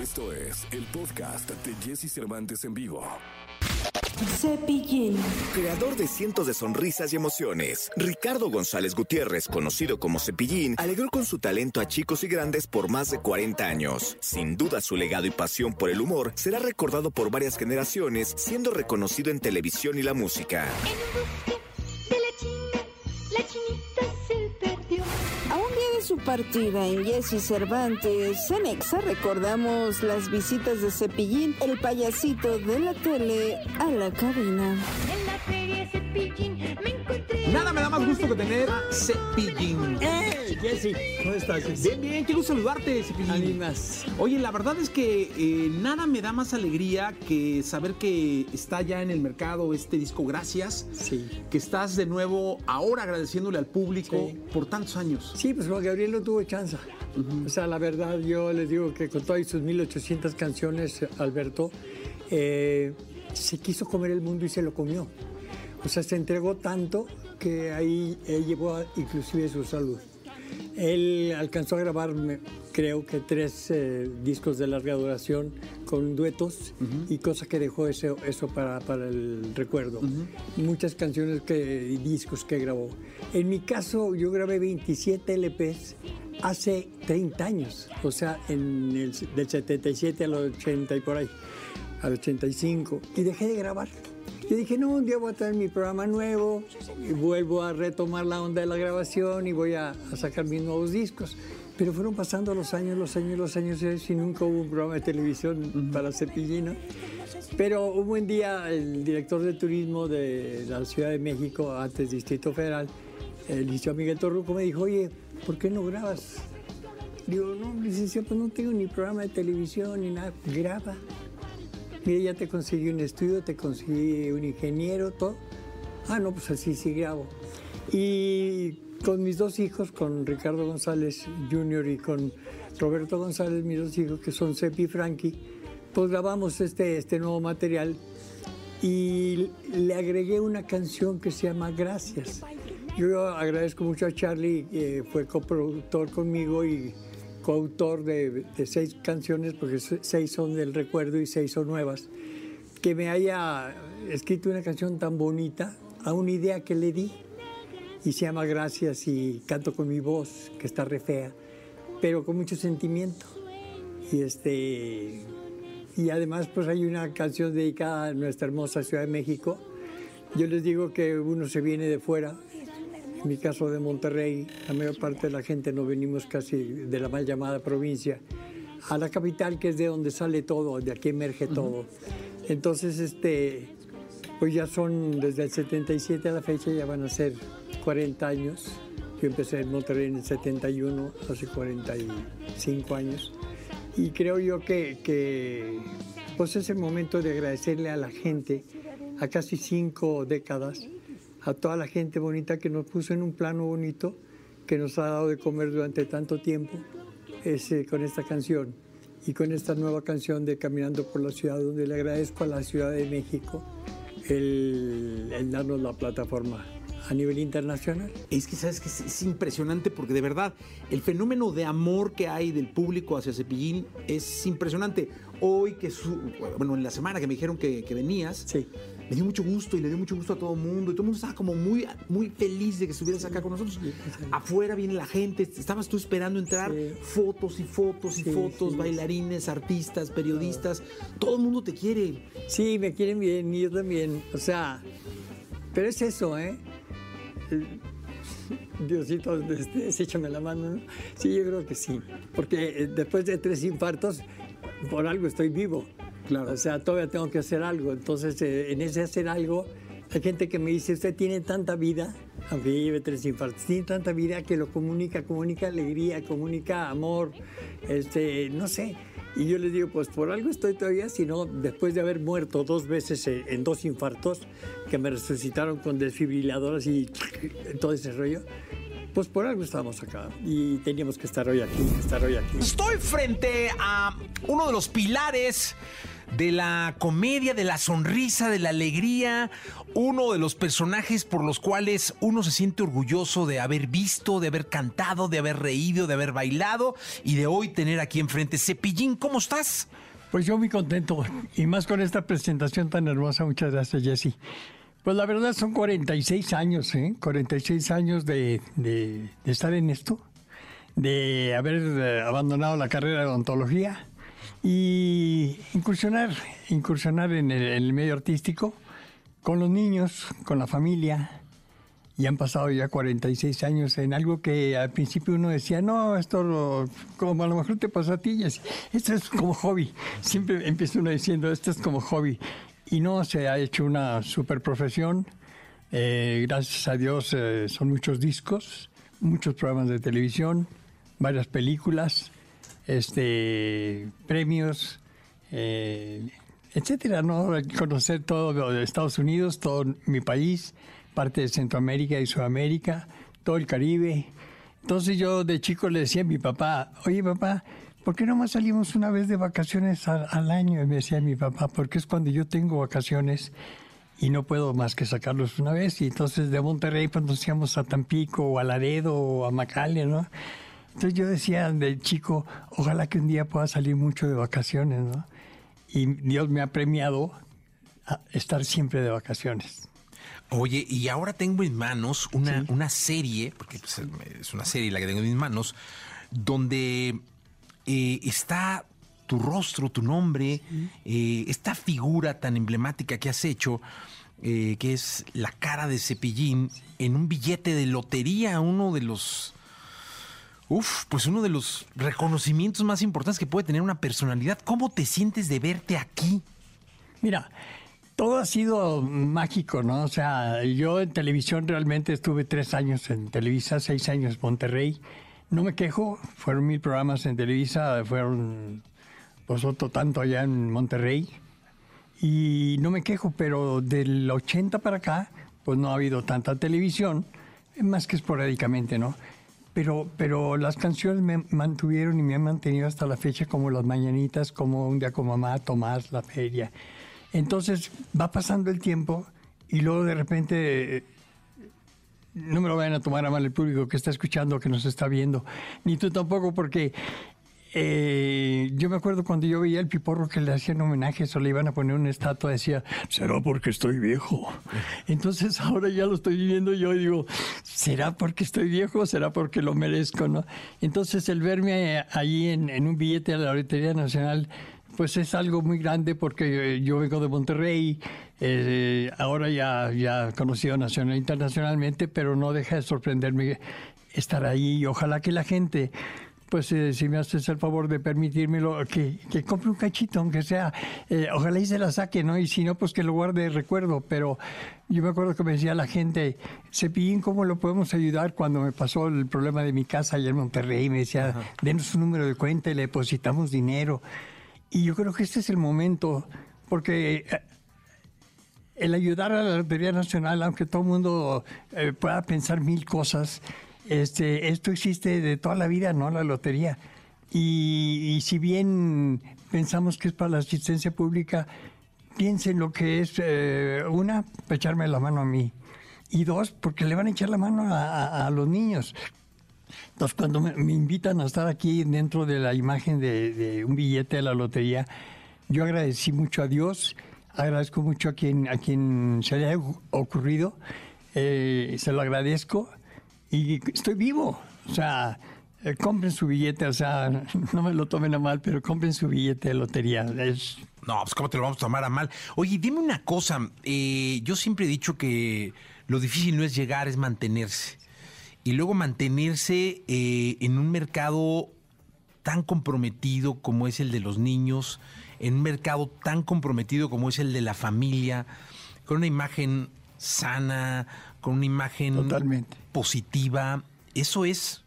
Esto es el podcast de Jesse Cervantes en vivo. Cepillín. Creador de cientos de sonrisas y emociones, Ricardo González Gutiérrez, conocido como Cepillín, alegró con su talento a chicos y grandes por más de 40 años. Sin duda su legado y pasión por el humor será recordado por varias generaciones, siendo reconocido en televisión y la música. Partida en Jesse Cervantes, en Exa recordamos las visitas de Cepillín, el payasito de la tele, a la cabina. Nada me da más gusto que tener a Cepillín. ¡Eh! Jessy, ¿cómo estás? Jessy? Bien, bien, gusto saludarte, Cepillín. Animas. Oye, la verdad es que eh, nada me da más alegría que saber que está ya en el mercado este disco Gracias. Sí. Que estás de nuevo ahora agradeciéndole al público Sí. por tantos años. Sí, pues Juan Gabriel no tuvo chance. O sea, la verdad, yo les digo que con todas sus 1800 canciones, Alberto, eh, se quiso comer el mundo y se lo comió. O sea, se entregó tanto que ahí él llevó a- inclusive su salud. Él alcanzó a grabar, creo que tres eh, discos de larga duración con duetos y cosa que dejó eso, eso para, para el recuerdo. Muchas canciones que, y discos que grabó. En mi caso, yo grabé 27 LPs hace 30 años, o sea, en el, del 77 al 80 y por ahí, al 85, y dejé de grabar. Yo dije, no, un día voy a traer mi programa nuevo y vuelvo a retomar la onda de la grabación y voy a, a sacar mis nuevos discos. Pero fueron pasando los años, los años, los años y nunca hubo un programa de televisión para Cepillino. Pero un buen día el director de turismo de la Ciudad de México, antes Distrito Federal, el licenciado Miguel Torruco, me dijo, oye, ¿por qué no grabas? Digo, no, licenciado, pues no tengo ni programa de televisión ni nada. Graba. Mira, ya te conseguí un estudio, te conseguí un ingeniero, todo. Ah, no, pues así sí grabo. Y con mis dos hijos, con Ricardo González Jr. y con Roberto González, mis dos hijos, que son Sepi y Frankie, pues grabamos este, este nuevo material y le agregué una canción que se llama Gracias. Yo agradezco mucho a Charlie, que fue coproductor conmigo y coautor de, de seis canciones, porque se- seis son del recuerdo y seis son nuevas, que me haya escrito una canción tan bonita a una idea que le di y se llama Gracias y canto con mi voz, que está re fea, pero con mucho sentimiento. Y este y además pues hay una canción dedicada a nuestra hermosa Ciudad de México. Yo les digo que uno se viene de fuera, en mi caso de Monterrey, la mayor parte de la gente no venimos casi de la mal llamada provincia, a la capital que es de donde sale todo, de aquí emerge todo. Entonces, este, pues ya son desde el 77 a la fecha, ya van a ser 40 años. Yo empecé en Monterrey en el 71, hace 45 años. Y creo yo que, que pues es el momento de agradecerle a la gente, a casi cinco décadas, a toda la gente bonita que nos puso en un plano bonito, que nos ha dado de comer durante tanto tiempo, con esta canción y con esta nueva canción de Caminando por la Ciudad, donde le agradezco a la Ciudad de México el, el darnos la plataforma a nivel internacional. Es que sabes que es, es impresionante porque de verdad el fenómeno de amor que hay del público hacia Cepillín es impresionante. Hoy que su, bueno, en la semana que me dijeron que, que venías, Sí. Me dio mucho gusto y le dio mucho gusto a todo el mundo y todo el mundo estaba como muy, muy feliz de que estuvieras acá con nosotros. Afuera viene la gente, estabas tú esperando entrar, fotos y fotos y fotos, bailarines, artistas, periodistas, todo el mundo te quiere. Sí, me quieren bien y yo también. O sea, pero es eso, ¿eh? Diosito, este, échame la mano, ¿no? Sí, yo creo que sí. Porque eh, después de tres infartos, por algo estoy vivo. Claro. O sea, todavía tengo que hacer algo. Entonces, eh, en ese hacer algo, hay gente que me dice, usted tiene tanta vida, aunque ya lleve tres infartos, tiene tanta vida que lo comunica, comunica alegría, comunica amor, este, no sé. Y yo les digo, pues por algo estoy todavía, sino después de haber muerto dos veces en, en dos infartos, que me resucitaron con desfibriladoras y todo ese rollo, pues por algo estábamos acá y teníamos que estar hoy aquí, estar hoy aquí. Estoy frente a uno de los pilares de la comedia, de la sonrisa, de la alegría, uno de los personajes por los cuales uno se siente orgulloso de haber visto, de haber cantado, de haber reído, de haber bailado y de hoy tener aquí enfrente. Cepillín, ¿cómo estás? Pues yo muy contento y más con esta presentación tan hermosa. Muchas gracias, Jesse. Pues la verdad son 46 años, ¿eh? 46 años de, de- estar en esto, de haber eh, abandonado la carrera de odontología y incursionar, incursionar en el, en el medio artístico con los niños, con la familia. Y han pasado ya 46 años en algo que al principio uno decía, no, esto lo- como a lo mejor te pasó a ti, esto es como hobby. Siempre empieza uno diciendo, esto es como hobby. Y no, se ha hecho una super profesión. Eh, gracias a Dios eh, son muchos discos, muchos programas de televisión, varias películas, este, premios, eh, etcétera, ¿no? Conocer todo de Estados Unidos, todo mi país, parte de Centroamérica y Sudamérica, todo el Caribe. Entonces yo de chico le decía a mi papá, oye papá, ¿por qué no más salimos una vez de vacaciones al, año? Y me decía mi papá, porque es cuando yo tengo vacaciones y no puedo más que sacarlos una vez. Y entonces de Monterrey pues íbamos a Tampico o a Laredo o a Macalia, ¿no? Entonces yo decía de chico, ojalá que un día pueda salir mucho de vacaciones, ¿no? Y Dios me ha premiado a estar siempre de vacaciones. Oye, y ahora tengo en manos una, una serie, porque pues, es una serie la que tengo en mis manos, donde eh, está tu rostro, tu nombre, eh, esta figura tan emblemática que has hecho, eh, que es la cara de Cepillín, en un billete de lotería, uno de los... Uf, pues uno de los reconocimientos más importantes que puede tener una personalidad. ¿Cómo te sientes de verte aquí? Mira, todo ha sido mágico, ¿no? O sea, yo en televisión realmente estuve tres años en Televisa, seis años en Monterrey. No me quejo, fueron mil programas en Televisa, fueron pues tanto allá en Monterrey. Y no me quejo, pero del 80 para acá, pues no ha habido tanta televisión, más que esporádicamente, ¿no? Pero, pero las canciones me mantuvieron y me han mantenido hasta la fecha como las mañanitas, como un día con mamá, Tomás, la feria. Entonces va pasando el tiempo y luego de repente eh, no me lo vayan a tomar a mal el público que está escuchando, que nos está viendo, ni tú tampoco, porque eh, yo me acuerdo cuando yo veía el piporro que le hacían homenajes o le iban a poner una estatua, decía, será porque estoy viejo. Entonces ahora ya lo estoy viviendo yo y digo, ¿será porque estoy viejo será porque lo merezco? ¿no? Entonces el verme ahí en, un billete de la Lotería Nacional, pues es algo muy grande porque eh, yo vengo de Monterrey, eh, ahora ya, ya conocido nacional internacionalmente, pero no deja de sorprenderme estar ahí y ojalá que la gente pues eh, si me haces el favor de permitírmelo, que, que compre un cachito, aunque sea, eh, ojalá y se la saque, ¿no? Y si no, pues que lo guarde de recuerdo. Pero yo me acuerdo que me decía la gente, Cepillín, ¿cómo lo podemos ayudar? Cuando me pasó el problema de mi casa allá en Monterrey, me decía, denos un número de cuenta y le depositamos dinero. Y yo creo que este es el momento, porque eh, el ayudar a la Lotería Nacional, aunque todo el mundo eh, pueda pensar mil cosas, este, esto existe de toda la vida, ¿no? La lotería. Y, y si bien pensamos que es para la asistencia pública, piensen lo que es, eh, una, echarme la mano a mí. Y dos, porque le van a echar la mano a, los niños. Entonces, cuando me, invitan a estar aquí dentro de la imagen de, de un billete de la lotería, yo agradecí mucho a Dios, agradezco mucho a quien, a quien se le haya ocurrido, eh, se lo agradezco y estoy vivo. O sea, eh, compren su billete, o sea, no me lo tomen a mal, pero compren su billete de lotería. Es, No, pues cómo te lo vamos a tomar a mal. Oye, dime una cosa. eh, yo siempre he dicho que lo difícil no es llegar, es mantenerse. Y luego mantenerse eh, en un mercado tan comprometido como es el de los niños, en un mercado tan comprometido como es el de la familia, con una imagen sana, con una imagen Totalmente. positiva. Eso es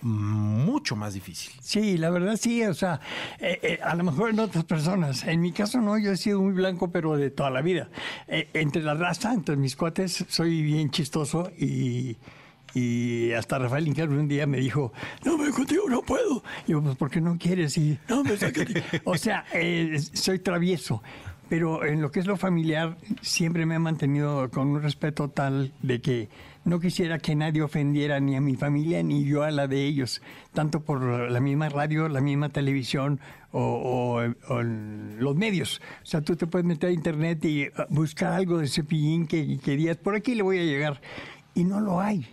mucho más difícil. Sí, la verdad sí, o sea, eh, eh, a lo mejor en otras personas, en mi caso no, yo he sido muy blanco, pero de toda la vida. Eh, entre la raza, entre mis cuates, soy bien chistoso y, Y hasta Rafael Incal un día me dijo, no, me contigo no puedo. Y yo, pues, ¿por qué no quieres? Y, no, me sácate. o sea, soy travieso. Pero en lo que es lo familiar, siempre me he mantenido con un respeto tal de que no quisiera que nadie ofendiera ni a mi familia ni yo a la de ellos, tanto por la misma radio, la misma televisión o, los medios. O sea, tú te puedes meter a internet y ah, buscar algo de cepillín que, que digas, por aquí le voy a llegar. Y no lo hay.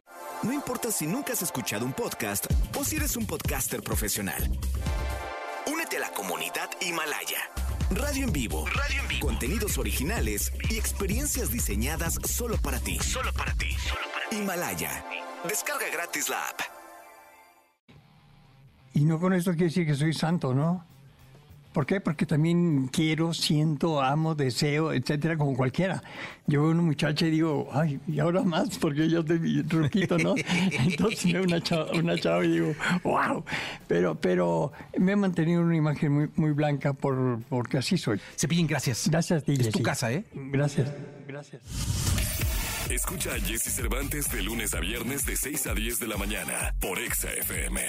No importa si nunca has escuchado un podcast o si eres un podcaster profesional. Únete a la comunidad Himalaya. Radio en vivo. Radio en vivo. Contenidos originales y experiencias diseñadas solo para ti. Solo para ti. Himalaya. Descarga gratis la app. Y no con esto quiere decir que soy santo, ¿no? ¿Por qué? Porque también quiero, siento, amo, deseo, etcétera, como cualquiera. Yo veo a una muchacha y digo, ay, y ahora más, porque yo estoy truquito, ¿no? Entonces veo una chava, una chava y digo, wow. Pero, pero me he mantenido una imagen muy, muy blanca por, porque así soy. Cepillín, gracias. Gracias, ti, Es tu casa, ¿eh? Gracias, gracias. Escucha a Jesse Cervantes de lunes a viernes de 6 a 10 de la mañana por Exa FM.